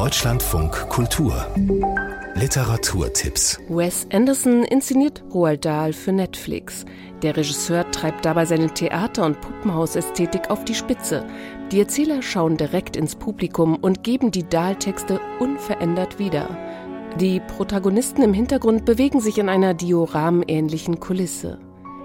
Deutschlandfunk Kultur Literaturtipps Wes Anderson inszeniert Roald Dahl für Netflix. Der Regisseur treibt dabei seine Theater- und Puppenhausästhetik auf die Spitze. Die Erzähler schauen direkt ins Publikum und geben die Dahl-Texte unverändert wieder. Die Protagonisten im Hintergrund bewegen sich in einer dioramenähnlichen Kulisse.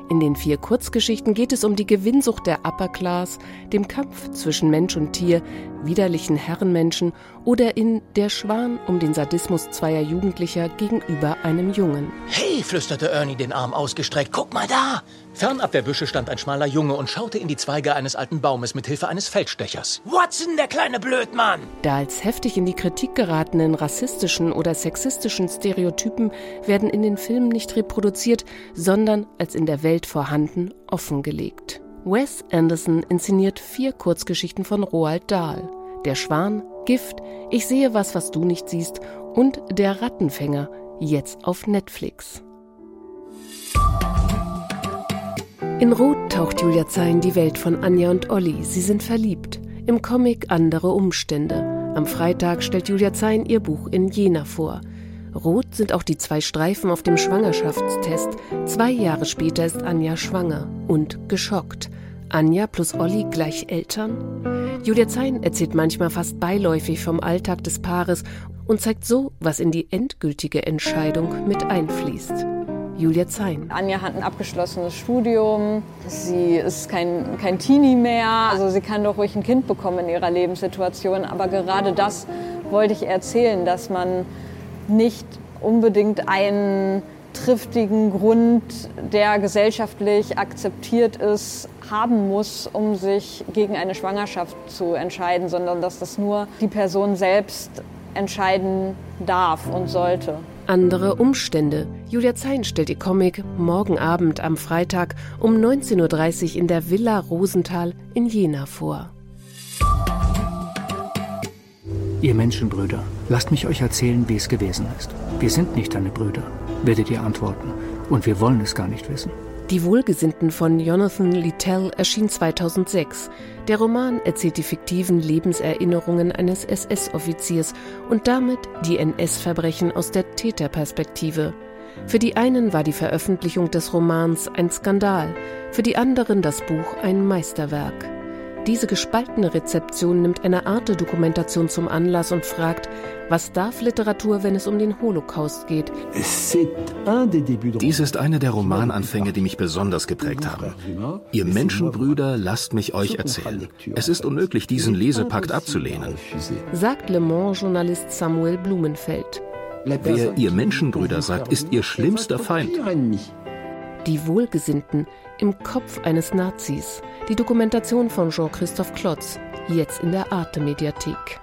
In den vier Kurzgeschichten geht es um die Gewinnsucht der Upper Class, dem Kampf zwischen Mensch und Tier, widerlichen Herrenmenschen oder in Der Schwan um den Sadismus zweier Jugendlicher gegenüber einem Jungen. Hey, flüsterte Ernie den Arm ausgestreckt, guck mal da! Fernab der Büsche stand ein schmaler Junge und schaute in die Zweige eines alten Baumes mit Hilfe eines Feldstechers. Watson, der kleine Blödmann! Da als heftig in die Kritik geratenen rassistischen oder sexistischen Stereotypen werden in den Filmen nicht reproduziert, sondern als in der Welt vorhanden offengelegt. Wes Anderson inszeniert vier Kurzgeschichten von Roald Dahl. Der Schwan, Gift, Ich sehe was, was du nicht siehst und Der Rattenfänger, jetzt auf Netflix. In Rot taucht Julia Zein die Welt von Anja und Olli. Sie sind verliebt. Im Comic andere Umstände. Am Freitag stellt Julia Zein ihr Buch in Jena vor. Rot sind auch die zwei Streifen auf dem Schwangerschaftstest. Zwei Jahre später ist Anja schwanger und geschockt. Anja plus Olli gleich Eltern? Julia Zein erzählt manchmal fast beiläufig vom Alltag des Paares und zeigt so, was in die endgültige Entscheidung mit einfließt. Julia Zein. Anja hat ein abgeschlossenes Studium. Sie ist kein, kein Teenie mehr. Also sie kann doch ruhig ein Kind bekommen in ihrer Lebenssituation. Aber gerade das wollte ich erzählen, dass man nicht unbedingt einen triftigen Grund, der gesellschaftlich akzeptiert ist, haben muss, um sich gegen eine Schwangerschaft zu entscheiden, sondern dass das nur die Person selbst entscheiden darf und sollte. Andere Umstände. Julia Zein stellt ihr Comic morgen Abend am Freitag um 19.30 Uhr in der Villa Rosenthal in Jena vor. Ihr Menschenbrüder, lasst mich euch erzählen, wie es gewesen ist. Wir sind nicht deine Brüder, werdet ihr antworten. Und wir wollen es gar nicht wissen. Die Wohlgesinnten von Jonathan Littell erschien 2006. Der Roman erzählt die fiktiven Lebenserinnerungen eines SS-Offiziers und damit die NS-Verbrechen aus der Täterperspektive. Für die einen war die Veröffentlichung des Romans ein Skandal, für die anderen das Buch ein Meisterwerk. Diese gespaltene Rezeption nimmt eine Art Dokumentation zum Anlass und fragt, was darf Literatur, wenn es um den Holocaust geht? Dies ist einer der Romananfänge, die mich besonders geprägt haben. Ihr Menschenbrüder, lasst mich euch erzählen. Es ist unmöglich, diesen Lesepakt abzulehnen. Sagt Le Mans-Journalist Samuel Blumenfeld. Wer ihr Menschenbrüder sagt, ist ihr schlimmster Feind. Die Wohlgesinnten im Kopf eines Nazis. Die Dokumentation von Jean-Christophe Klotz, jetzt in der Arte-Mediathek.